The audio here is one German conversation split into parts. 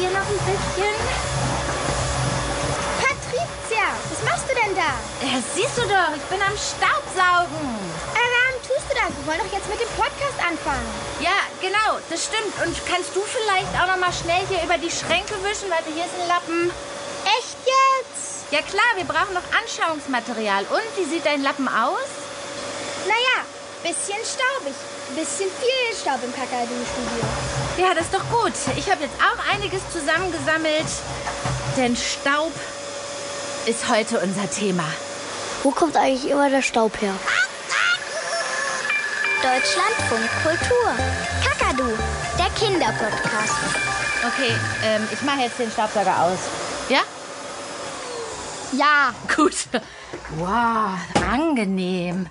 hier noch ein bisschen. Patricia, was machst du denn da? Ja, siehst du doch, ich bin am Staubsaugen. Warum tust du das? Wir wollen doch jetzt mit dem Podcast anfangen. Ja, genau, das stimmt. Und kannst du vielleicht auch noch mal schnell hier über die Schränke wischen? Warte, hier ist ein Lappen. Echt jetzt? Ja klar, wir brauchen noch Anschauungsmaterial. Und wie sieht dein Lappen aus? Naja, bisschen staubig. Bisschen viel Staub im Kakadu-Studio. Ja, das ist doch gut. Ich habe jetzt auch einiges zusammengesammelt. Denn Staub ist heute unser Thema. Wo kommt eigentlich immer der Staub her? Deutschlandfunk Kultur. Kakadu, der Kinderpodcast. Okay, ähm, ich mache jetzt den Staubsauger aus. Ja? Ja. Gut. Wow, angenehm.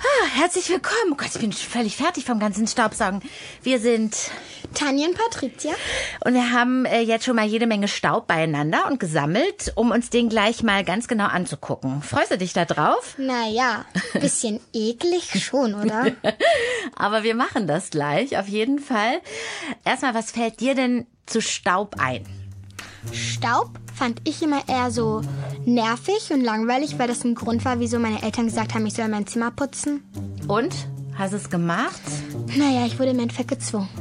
Ah, herzlich willkommen. Oh Gott, ich bin völlig fertig vom ganzen Staubsaugen. Wir sind Tanja und Patricia. und wir haben äh, jetzt schon mal jede Menge Staub beieinander und gesammelt, um uns den gleich mal ganz genau anzugucken. Freust du dich da drauf? Naja, bisschen eklig schon, oder? Aber wir machen das gleich, auf jeden Fall. Erstmal, was fällt dir denn zu Staub ein? Staub fand ich immer eher so nervig und langweilig, weil das ein Grund war, wieso meine Eltern gesagt haben, ich soll mein Zimmer putzen. Und? Hast du es gemacht? Naja, ich wurde im Endeffekt gezwungen.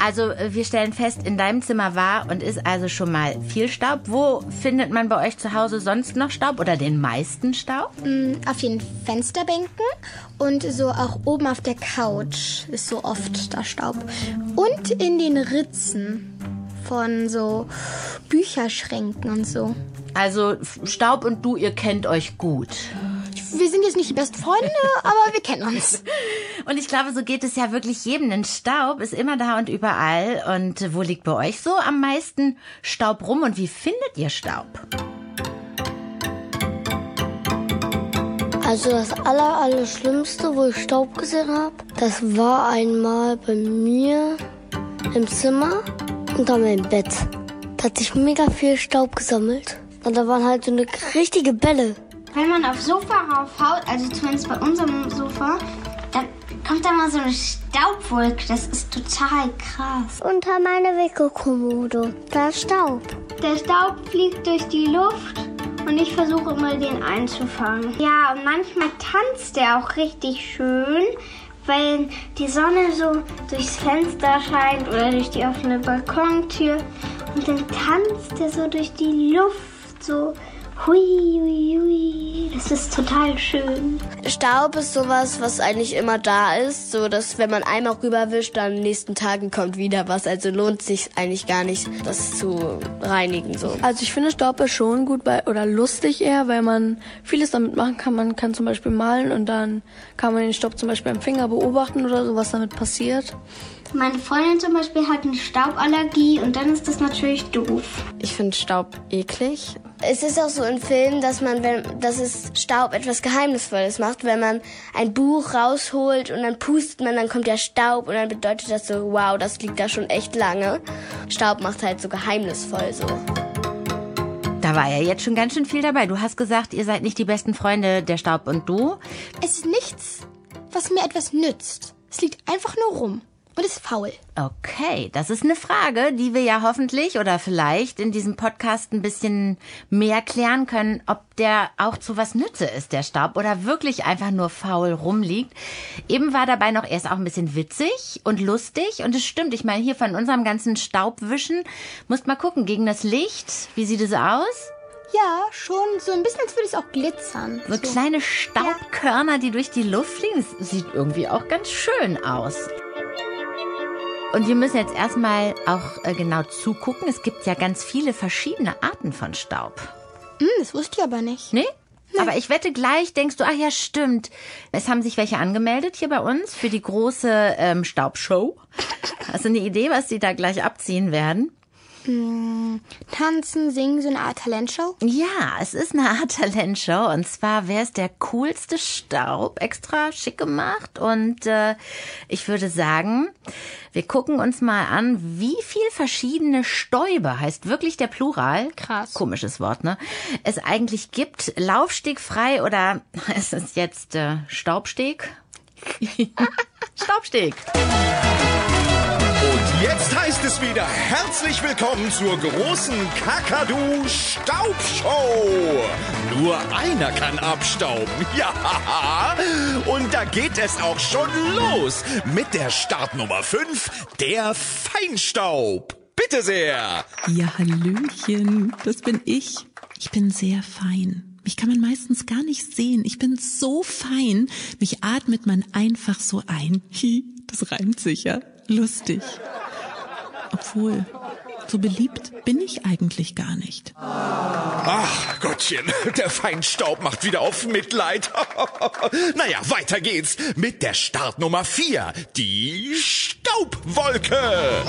Also wir stellen fest, in deinem Zimmer war und ist also schon mal viel Staub. Wo findet man bei euch zu Hause sonst noch Staub oder den meisten Staub? Mm, Auf den Fensterbänken und so auch oben auf der Couch ist so oft da Staub. Und in den Ritzen von so Bücherschränken und so. Also Staub und du, ihr kennt euch gut. Wir sind jetzt nicht die besten Freunde, aber wir kennen uns. Und ich glaube, so geht es ja wirklich jedem. Denn Staub ist immer da und überall. Und wo liegt bei euch so am meisten Staub rum und wie findet ihr Staub? Also das aller, aller Schlimmste, wo ich Staub gesehen habe, das war einmal bei mir im Zimmer unter meinem Bett. Da hat sich mega viel Staub gesammelt. Und da waren halt so eine richtige Bälle. Wenn man aufs Sofa raufhaut, also zumindest bei unserem Sofa, dann kommt da mal so eine Staubwolke. Das ist total krass. Unter meine Wickelkommode. Da ist Staub. Der Staub fliegt durch die Luft und ich versuche immer den einzufangen. Ja, und manchmal tanzt der auch richtig schön, weil die Sonne so durchs Fenster scheint oder durch die offene Balkontür. Und dann tanzt der so durch die Luft, so hui, hui, hui. Das ist total schön. Staub ist sowas, was eigentlich immer da ist, so dass wenn man einmal rüberwischt, dann in den nächsten Tagen kommt wieder was. Also lohnt sich eigentlich gar nicht, das zu reinigen so. Also ich finde Staub ist schon gut bei, oder lustig eher, weil man vieles damit machen kann. Man kann zum Beispiel malen und dann kann man den Staub zum Beispiel am Finger beobachten oder so, was damit passiert. Meine Freundin zum Beispiel hat eine Stauballergie und dann ist das natürlich doof. Ich finde Staub eklig. Es ist auch so in Filmen, dass man, wenn, dass es Staub etwas Geheimnisvolles macht, wenn man ein Buch rausholt und dann pustet man, dann kommt der Staub und dann bedeutet das so, wow, das liegt da schon echt lange. Staub macht halt so geheimnisvoll so. Da war ja jetzt schon ganz schön viel dabei. Du hast gesagt, ihr seid nicht die besten Freunde, der Staub und du. Es ist nichts, was mir etwas nützt. Es liegt einfach nur rum und ist faul. Okay, das ist eine Frage, die wir ja hoffentlich oder vielleicht in diesem Podcast ein bisschen mehr klären können, ob der auch zu was Nütze ist, der Staub, oder wirklich einfach nur faul rumliegt. Eben war dabei noch erst auch ein bisschen witzig und lustig und es stimmt, ich meine, hier von unserem ganzen Staubwischen, musst mal gucken, gegen das Licht, wie sieht es aus? Ja, schon so ein bisschen, als würde es auch glitzern. So kleine Staubkörner, die durch die Luft fliegen. Das sieht irgendwie auch ganz schön aus. Und wir müssen jetzt erstmal auch äh, genau zugucken. Es gibt ja ganz viele verschiedene Arten von Staub. Hm, das wusste ich aber nicht. Nee? Aber ich wette gleich, denkst du, ach ja, stimmt. Es haben sich welche angemeldet hier bei uns für die große ähm, Staubshow. Hast du eine Idee, was die da gleich abziehen werden? Tanzen, singen, so eine Art Talentshow. Ja, es ist eine Art Talentshow und zwar wer ist der coolste Staub, extra schick gemacht und äh, ich würde sagen, wir gucken uns mal an, wie viel verschiedene Stäube, heißt wirklich der Plural, Krass. komisches Wort, ne, es eigentlich gibt, Laufstegfrei oder ist es jetzt äh, Staubsteg? Staubsteg. Jetzt heißt es wieder. Herzlich willkommen zur großen Kakadu Staubshow. Nur einer kann abstauben. Ja. Und da geht es auch schon los mit der Startnummer 5, der Feinstaub. Bitte sehr. Ja, Hallöchen, das bin ich. Ich bin sehr fein. Mich kann man meistens gar nicht sehen. Ich bin so fein. Mich atmet man einfach so ein. Das reimt sicher. Lustig. Obwohl, so beliebt bin ich eigentlich gar nicht. Ach, Gottchen, der Feinstaub macht wieder auf Mitleid. naja, weiter geht's mit der Startnummer 4, die Staubwolke.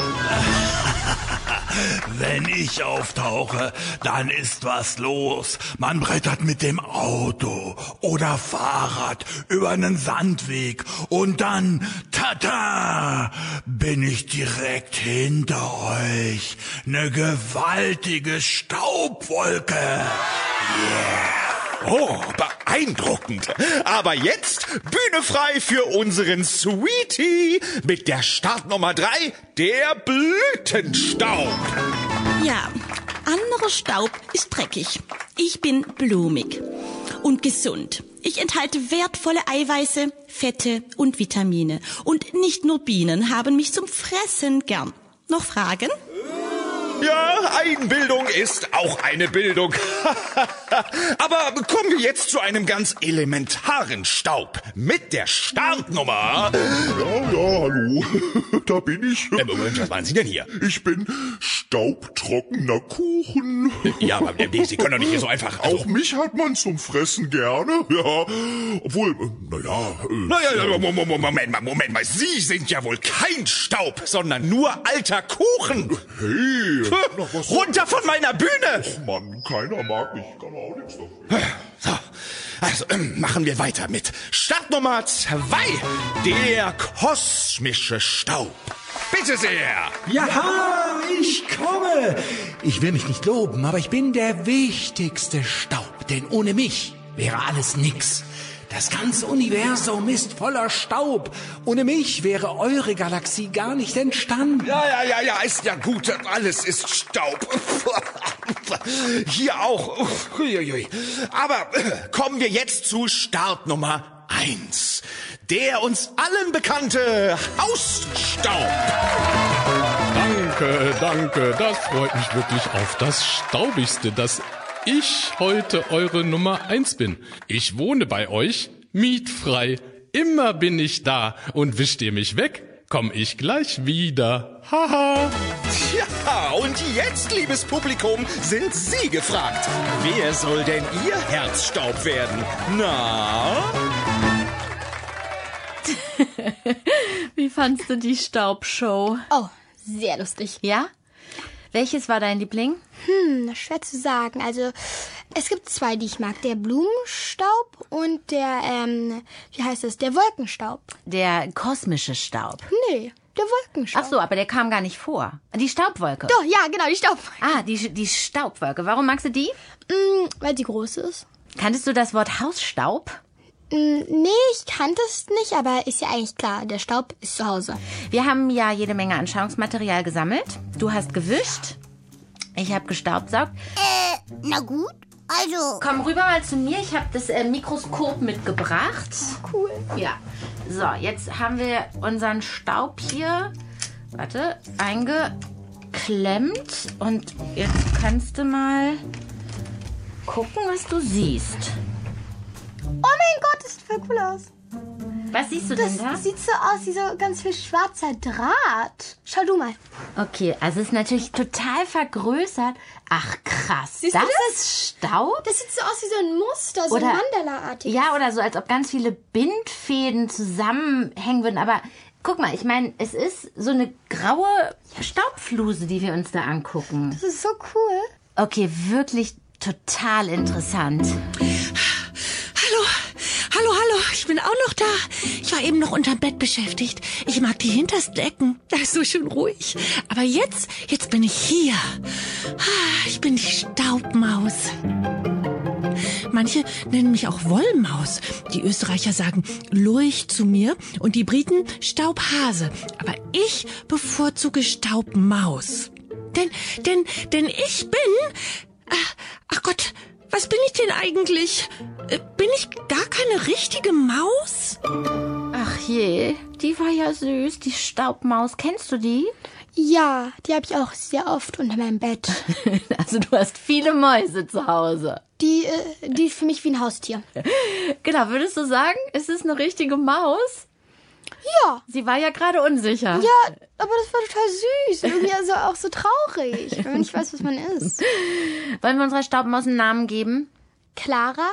Wenn ich auftauche, dann ist was los. Man brettert mit dem Auto oder Fahrrad über einen Sandweg und dann, tata, bin ich direkt hinter euch. Eine gewaltige Staubwolke. Yeah. Oh, beeindruckend. Aber jetzt Bühne frei für unseren Sweetie mit der Startnummer 3, der Blütenstaub. Ja, anderer Staub ist dreckig. Ich bin blumig und gesund. Ich enthalte wertvolle Eiweiße, Fette und Vitamine. Und nicht nur Bienen haben mich zum Fressen gern. Noch Fragen? Ja, Einbildung ist auch eine Bildung. Aber kommen wir jetzt zu einem ganz elementaren Staub mit der Startnummer. Ja, ja, hallo. Da bin ich. Äh, Moment, was meinen Sie denn hier? Ich bin staubtrockener Kuchen. Ja, aber nee, Sie können doch nicht hier so einfach. Auch mich hat man zum Fressen gerne, ja. Obwohl, naja. Äh, naja, Moment mal, Moment mal. Sie sind ja wohl kein Staub, sondern nur alter Kuchen. Hey. Na, Runter von meiner Bühne! Och Mann, keiner mag mich. Kann auch nichts dafür. So, also ähm, machen wir weiter mit Startnummer zwei, der kosmische Staub. Bitte sehr. Ja, ich komme. Ich will mich nicht loben, aber ich bin der wichtigste Staub, denn ohne mich wäre alles nix. Das ganze Universum ist voller Staub. Ohne mich wäre eure Galaxie gar nicht entstanden. Ja, ja, ja, ja, ist ja gut. Alles ist Staub. Hier auch. Aber kommen wir jetzt zu Startnummer eins. Der uns allen bekannte Hausstaub. Danke, danke. Das freut mich wirklich auf das Staubigste, das ich heute eure Nummer eins bin. Ich wohne bei euch, mietfrei. Immer bin ich da und wischt ihr mich weg, komm ich gleich wieder. Haha. Tja, und jetzt, liebes Publikum, sind Sie gefragt. Wer soll denn Ihr Herzstaub werden? Na? Wie fandst du die Staubshow? Oh, sehr lustig. Ja? Welches war dein Liebling? Hm, schwer zu sagen. Also, es gibt zwei, die ich mag. Der Blumenstaub und der, ähm, wie heißt das? Der Wolkenstaub. Der kosmische Staub. Nee, der Wolkenstaub. Ach so, aber der kam gar nicht vor. Die Staubwolke. Doch, ja, genau, die Staubwolke. Ah, die, die Staubwolke. Warum magst du die? Mm, weil sie groß ist. Kanntest du das Wort Hausstaub? Mm, nee, ich kannte es nicht, aber ist ja eigentlich klar, der Staub ist zu Hause. Wir haben ja jede Menge Anschauungsmaterial gesammelt. Du hast gewischt. Ich habe gestaubsaugt. Äh, na gut. Also. Komm rüber mal zu mir. Ich habe das äh, Mikroskop mitgebracht. Cool. Ja. So, jetzt haben wir unseren Staub hier, warte, eingeklemmt. Und jetzt kannst du mal gucken, was du siehst. Oh mein Gott, das sieht voll cool aus. Was siehst du das denn da? sieht so aus wie so ganz viel schwarzer Draht. Schau du mal. Okay, also es ist natürlich total vergrößert. Ach krass, Siehst das, du das? ist Staub? Das sieht so aus wie so ein Muster, so Oder- Mandala-artig. Ja, oder so, als ob ganz viele Bindfäden zusammenhängen würden. Aber guck mal, ich meine, es ist so eine graue Staubfluse, die wir uns da angucken. Das ist so cool. Okay, wirklich total interessant. Hallo, hallo, hallo, ich bin auch noch da. Ich war eben noch unterm Bett beschäftigt. Ich mag die hintersten Ecken. Da ist so schön ruhig. Aber jetzt, jetzt bin ich hier. Ah, Ich bin die Staubmaus. Manche nennen mich auch Wollmaus. Die Österreicher sagen Lurch zu mir und die Briten Staubhase. Aber ich bevorzuge Staubmaus. Denn, denn, denn ich bin... Ach, ach Gott, was bin ich denn eigentlich? Äh, Bin ich gar keine richtige Maus? Ach je, die war ja süß, die Staubmaus. Kennst du die? Ja, die habe ich auch sehr oft unter meinem Bett. Also du hast viele Mäuse zu Hause. Die, äh, die ist für mich wie ein Haustier. Genau, würdest du sagen, ist es eine richtige Maus? Ja. Sie war ja gerade unsicher. Ja, aber das war total süß. Irgendwie also auch so traurig, wenn man nicht weiß, was man ist. Wollen wir unserer Staubmaus einen Namen geben? Clara?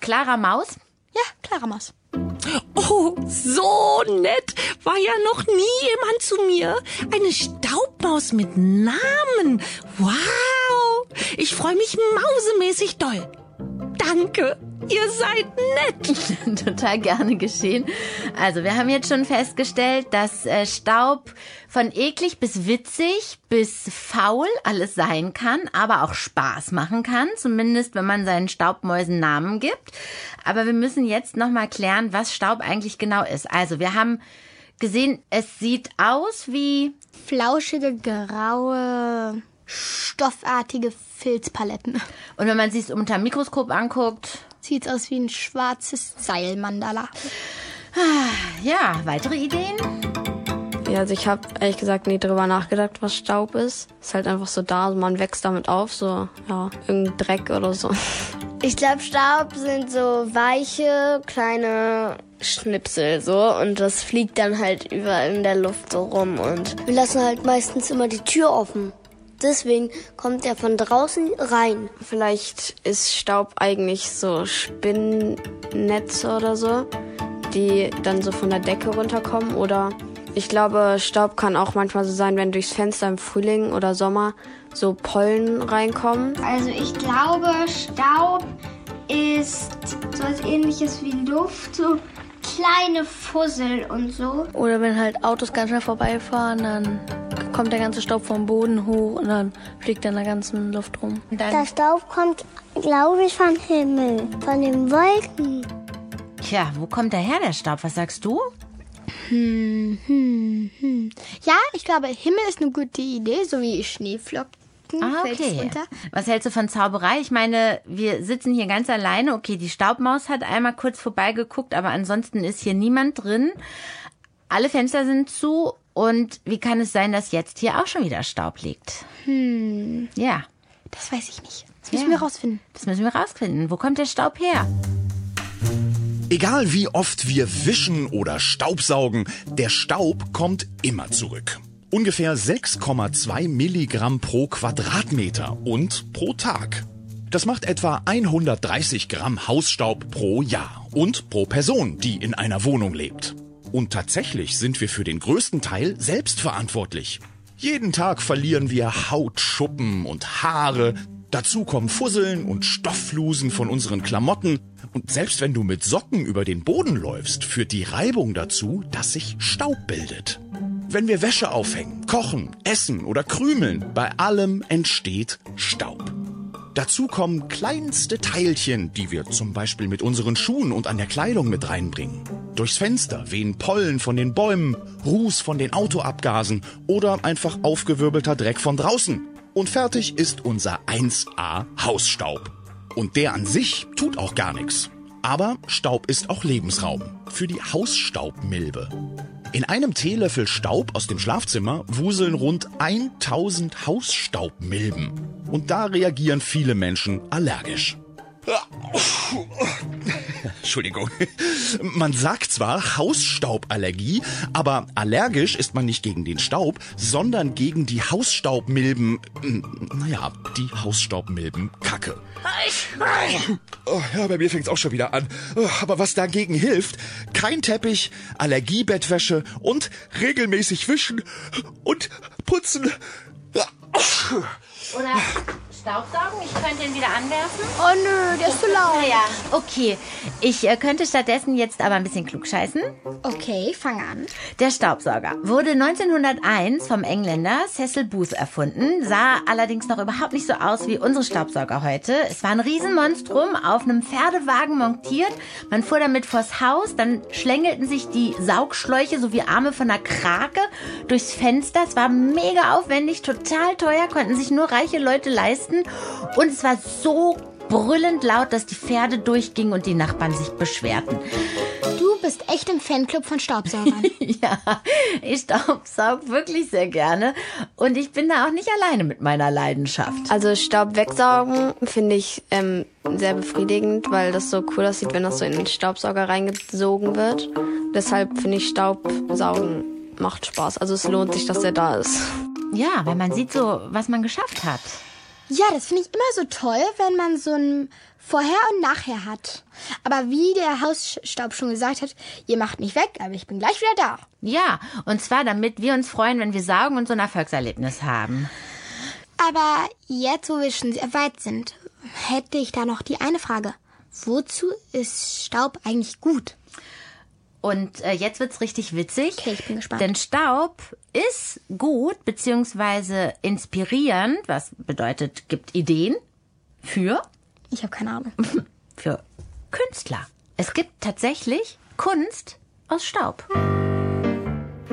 Clara Maus? Ja, Clara Maus. Oh, so nett. War ja noch nie jemand zu mir. Eine Staubmaus mit Namen. Wow. Ich freue mich mausemäßig doll. Danke. Ihr seid nett. Total gerne geschehen. Also, wir haben jetzt schon festgestellt, dass äh, Staub von eklig bis witzig bis faul alles sein kann, aber auch Spaß machen kann, zumindest wenn man seinen Staubmäusen Namen gibt. Aber wir müssen jetzt noch mal klären, was Staub eigentlich genau ist. Also, wir haben gesehen, es sieht aus wie Flauschige, graue, stoffartige Filzpaletten. und wenn man sie unter dem Mikroskop anguckt, Sieht aus wie ein schwarzes Seilmandala. ja, weitere Ideen? Ja, also ich habe ehrlich gesagt nie drüber nachgedacht, was Staub ist. Ist halt einfach so da, also man wächst damit auf, so, ja, irgendein Dreck oder so. Ich glaube, Staub sind so weiche, kleine Schnipsel so und das fliegt dann halt überall in der Luft so rum und Wir lassen halt meistens immer die Tür offen. Deswegen kommt er von draußen rein. Vielleicht ist Staub eigentlich so Spinnennetze oder so, die dann so von der Decke runterkommen. Oder ich glaube, Staub kann auch manchmal so sein, wenn durchs Fenster im Frühling oder Sommer so Pollen reinkommen. Also ich glaube, Staub ist so etwas ähnliches wie Luft, so kleine Fussel und so. Oder wenn halt Autos ganz schnell vorbeifahren, dann kommt der ganze Staub vom Boden hoch und dann fliegt er in der ganzen Luft rum. Der Staub kommt, glaube ich, vom Himmel, von den Wolken. Tja, wo kommt der her, der Staub? Was sagst du? Hm, hm, hm. Ja, ich glaube, Himmel ist eine gute Idee, so wie Schneeflocken. Ah, fällt's okay. runter. Was hältst du von Zauberei? Ich meine, wir sitzen hier ganz alleine. Okay, die Staubmaus hat einmal kurz vorbeigeguckt, aber ansonsten ist hier niemand drin. Alle Fenster sind zu. Und wie kann es sein, dass jetzt hier auch schon wieder Staub liegt? Hm, Ja, das weiß ich nicht. Das müssen Ja. wir rausfinden. das müssen wir rausfinden. Wo kommt der Staub her? Egal wie oft wir wischen oder Staubsaugen, der Staub kommt immer zurück. Ungefähr 6,2 Milligramm pro Quadratmeter und pro Tag. Das macht etwa 130 Gramm Hausstaub pro Jahr und pro Person, die in einer Wohnung lebt. Und tatsächlich sind wir für den größten Teil selbst verantwortlich. Jeden Tag verlieren wir Hautschuppen und Haare. Dazu kommen Fusseln und Stoffflusen von unseren Klamotten. Und selbst wenn du mit Socken über den Boden läufst, führt die Reibung dazu, dass sich Staub bildet. Wenn wir Wäsche aufhängen, kochen, essen oder krümeln, bei allem entsteht Staub. Dazu kommen kleinste Teilchen, die wir zum Beispiel mit unseren Schuhen und an der Kleidung mit reinbringen. Durchs Fenster wehen Pollen von den Bäumen, Ruß von den Autoabgasen oder einfach aufgewirbelter Dreck von draußen. Und fertig ist unser 1A Hausstaub. Und der an sich tut auch gar nichts. Aber Staub ist auch Lebensraum für die Hausstaubmilbe. In einem Teelöffel Staub aus dem Schlafzimmer wuseln rund 1000 Hausstaubmilben. Und da reagieren viele Menschen allergisch. Entschuldigung. Man sagt zwar Hausstauballergie, aber allergisch ist man nicht gegen den Staub, sondern gegen die Hausstaubmilben. hm, Naja, die Hausstaubmilbenkacke. Oh, ja, bei mir fängt's auch schon wieder an. Oh, aber was dagegen hilft, kein Teppich, Allergiebettwäsche und regelmäßig wischen und putzen. Oder Staubsaugen? Ich könnte ihn wieder anwerfen. Oh nö, der ist zu laut. Naja, okay. Ich äh, könnte stattdessen jetzt aber ein bisschen klugscheißen. Okay, fang an. Der Staubsauger wurde 1901 vom Engländer Cecil Booth erfunden, sah allerdings noch überhaupt nicht so aus wie unsere Staubsauger heute. Es war ein Riesenmonstrum auf einem Pferdewagen montiert. Man fuhr damit vors Haus, dann schlängelten sich die Saugschläuche sowie Arme von einer Krake durchs Fenster. Es war mega aufwendig, total teuer, konnten sich nur reiche Leute leisten. Und es war so brüllend laut, dass die Pferde durchgingen und die Nachbarn sich beschwerten. Du bist echt im Fanclub von Staubsaugern. ja, ich staubsaug wirklich sehr gerne und ich bin da auch nicht alleine mit meiner Leidenschaft. Also Staub wegsaugen finde ich ähm, sehr befriedigend, weil das so cool aussieht, wenn das so in den Staubsauger reingesogen wird. Deshalb finde ich Staubsaugen macht Spaß. Also es lohnt sich, dass der da ist. Ja, weil man sieht so, was man geschafft hat. Ja, das finde ich immer so toll, wenn man so ein Vorher und Nachher hat. Aber wie der Hausstaub schon gesagt hat, ihr macht mich weg, aber ich bin gleich wieder da. Ja, und zwar damit wir uns freuen, wenn wir saugen und so ein Erfolgserlebnis haben. Aber jetzt, wo wir schon sehr weit sind, hätte ich da noch die eine Frage. Wozu ist Staub eigentlich gut? Und äh, jetzt wird's richtig witzig. Okay, ich bin gespannt. Denn Staub ist gut beziehungsweise inspirierend, was bedeutet, gibt Ideen für Ich habe keine Ahnung. für Künstler. Es gibt tatsächlich Kunst aus Staub.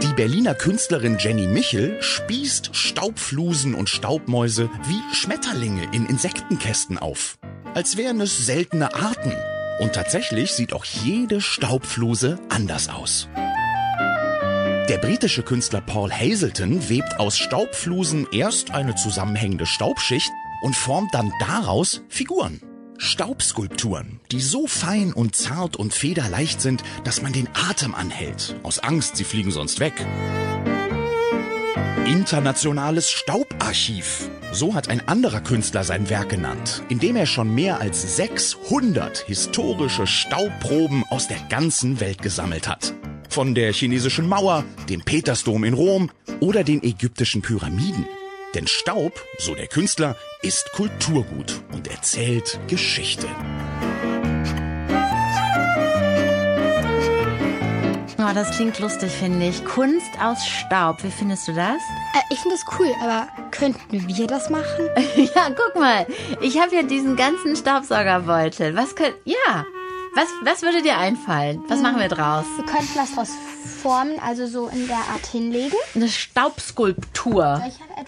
Die Berliner Künstlerin Jenny Michel spießt Staubflusen und Staubmäuse wie Schmetterlinge in Insektenkästen auf. Als wären es seltene Arten. Und tatsächlich sieht auch jede Staubfluse anders aus. Der britische Künstler Paul Hazelton webt aus Staubflusen erst eine zusammenhängende Staubschicht und formt dann daraus Figuren. Staubskulpturen, die so fein und zart und federleicht sind, dass man den Atem anhält. Aus Angst, sie fliegen sonst weg. Internationales Staubarchiv. So hat ein anderer Künstler sein Werk genannt, indem er schon mehr als 600 historische Staubproben aus der ganzen Welt gesammelt hat. Von der chinesischen Mauer, dem Petersdom in Rom oder den ägyptischen Pyramiden. Denn Staub, so der Künstler, ist Kulturgut und erzählt Geschichte. Oh, das klingt lustig, finde ich. Kunst aus Staub. Wie findest du das? Äh, ich finde das cool, aber könnten wir das machen? ja, guck mal. Ich habe ja diesen ganzen Staubsaugerbeutel. Was könnt. Ja. Was, was würde dir einfallen? Was machen wir draus? Wir könnten was draus formen, also so in der Art hinlegen. Eine Staubskulptur.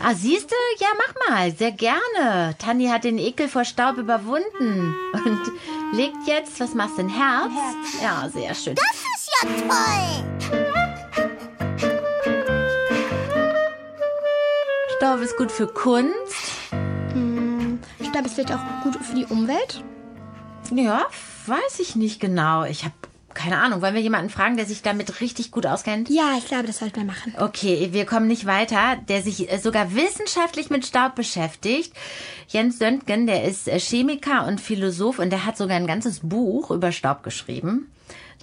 Ah, siehst du? Ja, mach mal. Sehr gerne. Tanni hat den Ekel vor Staub überwunden. Und legt jetzt, was machst du, ein Herz? Herz. Ja, sehr schön. Das ist ja toll. Staub ist gut für Kunst. Hm, Staub ist vielleicht auch gut für die Umwelt. Ja, weiß ich nicht genau. Ich habe keine Ahnung. Wollen wir jemanden fragen, der sich damit richtig gut auskennt? Ja, ich glaube, das sollten wir machen. Okay, wir kommen nicht weiter. Der sich äh, sogar wissenschaftlich mit Staub beschäftigt. Jens Söntgen, der ist äh, Chemiker und Philosoph und der hat sogar ein ganzes Buch über Staub geschrieben.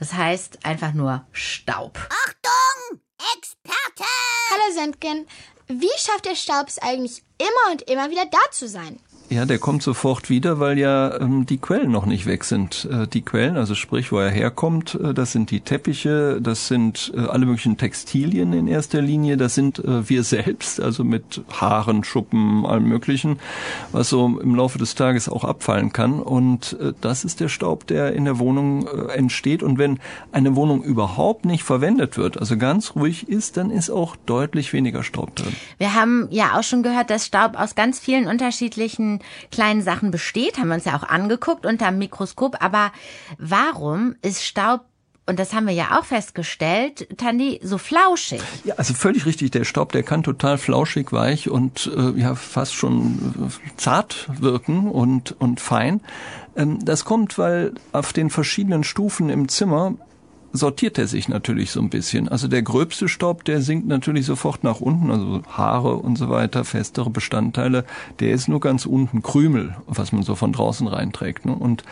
Das heißt einfach nur Staub. Achtung, Experte! Hallo Sendgen, wie schafft der Staub es eigentlich immer und immer wieder da zu sein? Ja, der kommt sofort wieder, weil ja ähm, die Quellen noch nicht weg sind. Äh, die Quellen, also sprich, wo er herkommt, äh, das sind die Teppiche, das sind äh, alle möglichen Textilien in erster Linie, das sind äh, wir selbst, also mit Haaren, Schuppen, allem möglichen, was so im Laufe des Tages auch abfallen kann. Und äh, das ist der Staub, der in der Wohnung äh, entsteht. Und wenn eine Wohnung überhaupt nicht verwendet wird, also ganz ruhig ist, dann ist auch deutlich weniger Staub drin. Wir haben ja auch schon gehört, dass Staub aus ganz vielen unterschiedlichen kleinen Sachen besteht, haben wir uns ja auch angeguckt unter dem Mikroskop. Aber warum ist Staub und das haben wir ja auch festgestellt, Tandi, so flauschig. Ja, also völlig richtig. Der Staub, der kann total flauschig, weich und äh, ja fast schon äh, zart wirken und und fein. Ähm, das kommt, weil auf den verschiedenen Stufen im Zimmer sortiert er sich natürlich so ein bisschen. Also der gröbste Staub, der sinkt natürlich sofort nach unten, also Haare und so weiter, festere Bestandteile, der ist nur ganz unten, Krümel, was man so von draußen reinträgt. Ne? Und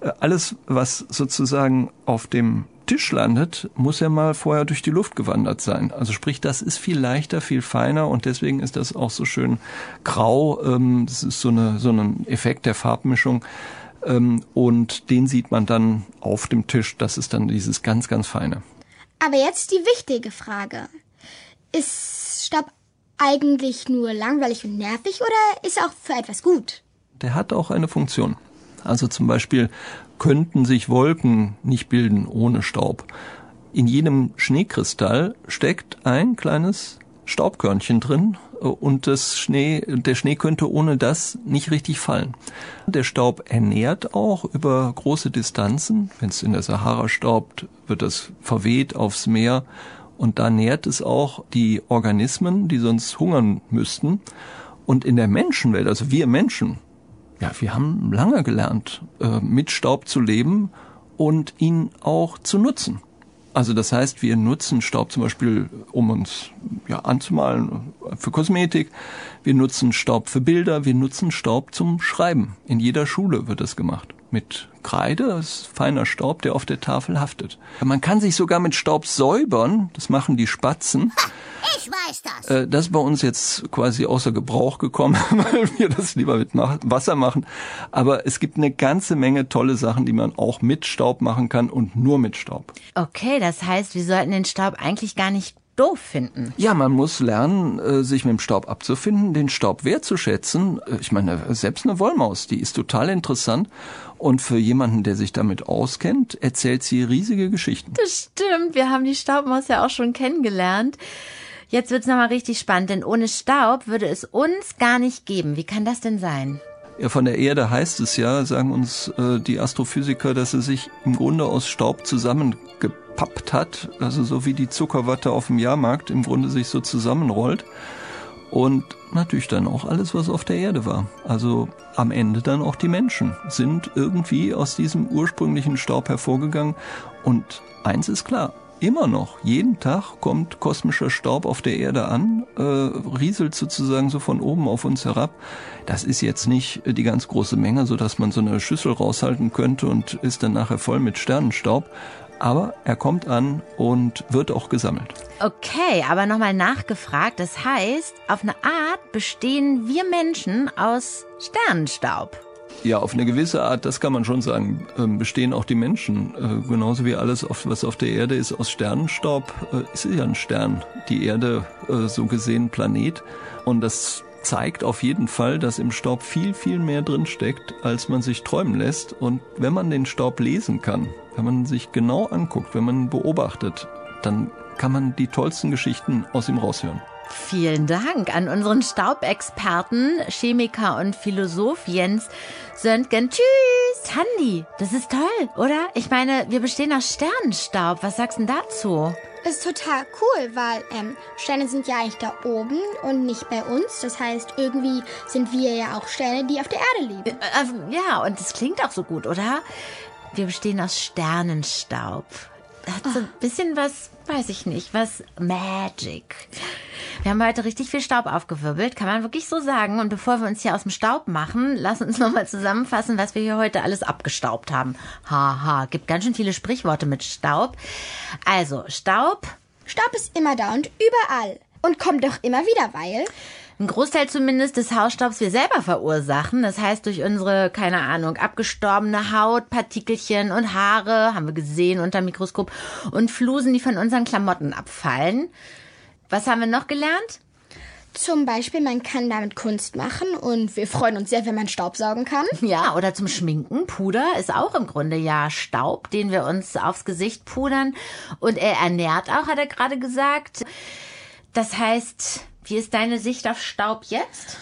äh, alles, was sozusagen auf dem Tisch landet, muss er mal vorher durch die Luft gewandert sein. Also sprich, das ist viel leichter, viel feiner und deswegen ist das auch so schön grau. Ähm, das ist so, eine, so ein Effekt der Farbmischung. Ähm, und den sieht man dann auf dem Tisch. Das ist dann dieses ganz, ganz feine. Aber jetzt die wichtige Frage. Ist Staub eigentlich nur langweilig und nervig oder ist er auch für etwas gut? Der hat auch eine Funktion. Also zum Beispiel könnten sich Wolken nicht bilden ohne Staub. In jedem Schneekristall steckt ein kleines Staubkörnchen drin und das Schnee, der Schnee könnte ohne das nicht richtig fallen. Der Staub ernährt auch über große Distanzen. Wenn es in der Sahara staubt, wird das verweht aufs Meer und da nährt es auch die Organismen, die sonst hungern müssten. Und in der Menschenwelt, also wir Menschen, ja, wir haben lange gelernt, äh, mit Staub zu leben und ihn auch zu nutzen. Also das heißt, wir nutzen Staub zum Beispiel, um uns ja, anzumalen für Kosmetik. Wir nutzen Staub für Bilder. Wir nutzen Staub zum Schreiben. In jeder Schule wird das gemacht. Mit Kreide, das ist feiner Staub, der auf der Tafel haftet. Man kann sich sogar mit Staub säubern. Das machen die Spatzen. Ich weiß das. Äh, das ist bei uns jetzt quasi außer Gebrauch gekommen, weil wir das lieber mit Wasser machen. Aber es gibt eine ganze Menge tolle Sachen, die man auch mit Staub machen kann und nur mit Staub. Okay, das heißt, wir sollten den Staub eigentlich gar nicht doof finden. Ja, man muss lernen, äh, sich mit dem Staub abzufinden, den Staub wertzuschätzen. Äh, ich meine, selbst eine Wollmaus, die ist total interessant. Und für jemanden, der sich damit auskennt, erzählt sie riesige Geschichten. Das stimmt. Wir haben die Staubmaus ja auch schon kennengelernt. Jetzt wird's nochmal richtig spannend, denn ohne Staub würde es uns gar nicht geben. Wie kann das denn sein? Ja, von der Erde heißt es ja, sagen uns äh, die Astrophysiker, dass sie sich im Grunde aus Staub zusammengepappt hat, also so wie die Zuckerwatte auf dem Jahrmarkt im Grunde sich so zusammenrollt. Und natürlich dann auch alles, was auf der Erde war. Also am Ende dann auch die Menschen sind irgendwie aus diesem ursprünglichen Staub hervorgegangen. Und eins ist klar, immer noch, jeden Tag kommt kosmischer Staub auf der Erde an, äh, rieselt sozusagen so von oben auf uns herab. Das ist jetzt nicht die ganz große Menge, so dass man so eine Schüssel raushalten könnte und ist dann nachher voll mit Sternenstaub. Aber er kommt an und wird auch gesammelt. Okay, aber nochmal nachgefragt. Das heißt, auf eine Art bestehen wir Menschen aus Sternenstaub. Ja, auf eine gewisse Art, das kann man schon sagen, ähm, bestehen auch die Menschen. Äh, genauso wie alles, was auf der Erde ist, aus Sternenstaub, äh, ist ja ein Stern. Die Erde, äh, so gesehen, Planet. Und das zeigt auf jeden Fall, dass im Staub viel, viel mehr drinsteckt, als man sich träumen lässt. Und wenn man den Staub lesen kann, wenn man sich genau anguckt, wenn man beobachtet, dann kann man die tollsten Geschichten aus ihm raushören. Vielen Dank an unseren Staubexperten, Chemiker und Philosoph Jens Söntgen. Tschüss, Tandi. Das ist toll, oder? Ich meine, wir bestehen aus Sternenstaub. Was sagst du dazu? Ist total cool, weil ähm, Sterne sind ja eigentlich da oben und nicht bei uns. Das heißt, irgendwie sind wir ja auch Sterne, die auf der Erde leben. Äh, ja, und das klingt auch so gut, oder? Wir bestehen aus Sternenstaub. Hat so ein bisschen was, weiß ich nicht, was Magic. Wir haben heute richtig viel Staub aufgewirbelt, kann man wirklich so sagen. Und bevor wir uns hier aus dem Staub machen, lass uns nochmal zusammenfassen, was wir hier heute alles abgestaubt haben. Haha, gibt ganz schön viele Sprichworte mit Staub. Also, Staub. Staub ist immer da und überall. Und kommt doch immer wieder, weil ein Großteil zumindest des Hausstaubs wir selber verursachen. Das heißt, durch unsere, keine Ahnung, abgestorbene Haut, Partikelchen und Haare, haben wir gesehen unter Mikroskop, und Flusen, die von unseren Klamotten abfallen. Was haben wir noch gelernt? Zum Beispiel, man kann damit Kunst machen und wir freuen uns sehr, wenn man Staub saugen kann. Ja, oder zum Schminken. Puder ist auch im Grunde ja Staub, den wir uns aufs Gesicht pudern. Und er ernährt auch, hat er gerade gesagt. Das heißt, wie ist deine Sicht auf Staub jetzt?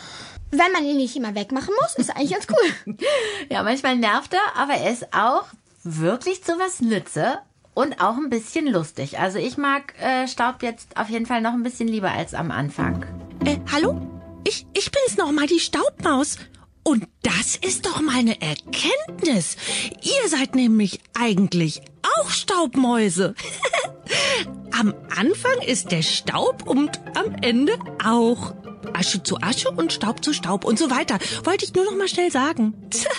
Wenn man ihn nicht immer wegmachen muss, ist eigentlich ganz cool. ja, manchmal nervt er, aber er ist auch wirklich zu was Nütze und auch ein bisschen lustig. Also ich mag äh, Staub jetzt auf jeden Fall noch ein bisschen lieber als am Anfang. Äh, hallo? Ich, ich bin's nochmal, die Staubmaus. Und das ist doch mal eine Erkenntnis. Ihr seid nämlich eigentlich auch Staubmäuse. am Anfang ist der Staub und am Ende auch. Asche zu Asche und Staub zu Staub und so weiter. Wollte ich nur noch mal schnell sagen. Tja,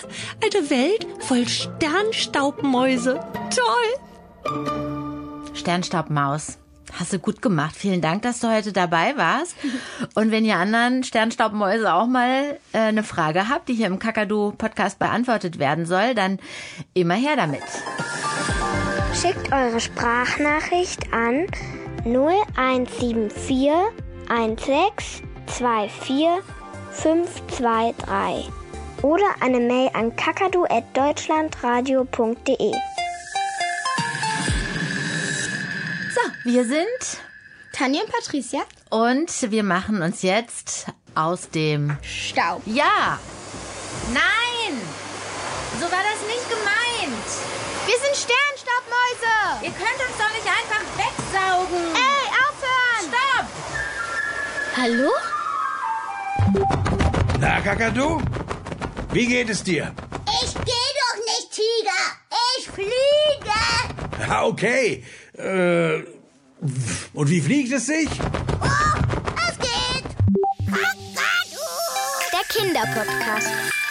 eine Welt voll Sternstaubmäuse. Toll! Sternstaubmaus. Hast du gut gemacht. Vielen Dank, dass du heute dabei warst. Und wenn ihr anderen Sternstaubmäuse auch mal äh, eine Frage habt, die hier im Kakadu-Podcast beantwortet werden soll, dann immer her damit. Schickt eure Sprachnachricht an 0174 16 24 523 oder eine Mail an kakadu.deutschlandradio.de. So, wir sind Tanja und Patricia. und wir machen uns jetzt aus dem Staub. Ja! Nein! So war das nicht gemeint! Wir sind Sternstaubmäuse. Ihr könnt uns doch nicht einfach wegsaugen! Ey, aufhören! Stopp! Hallo? Na, Kakadu? Wie geht es dir? Ich geh doch nicht, Tiger. Ich fliege. Okay. Äh, und wie fliegt es sich? Oh, es geht. Kakadu. Der Kinderpodcast.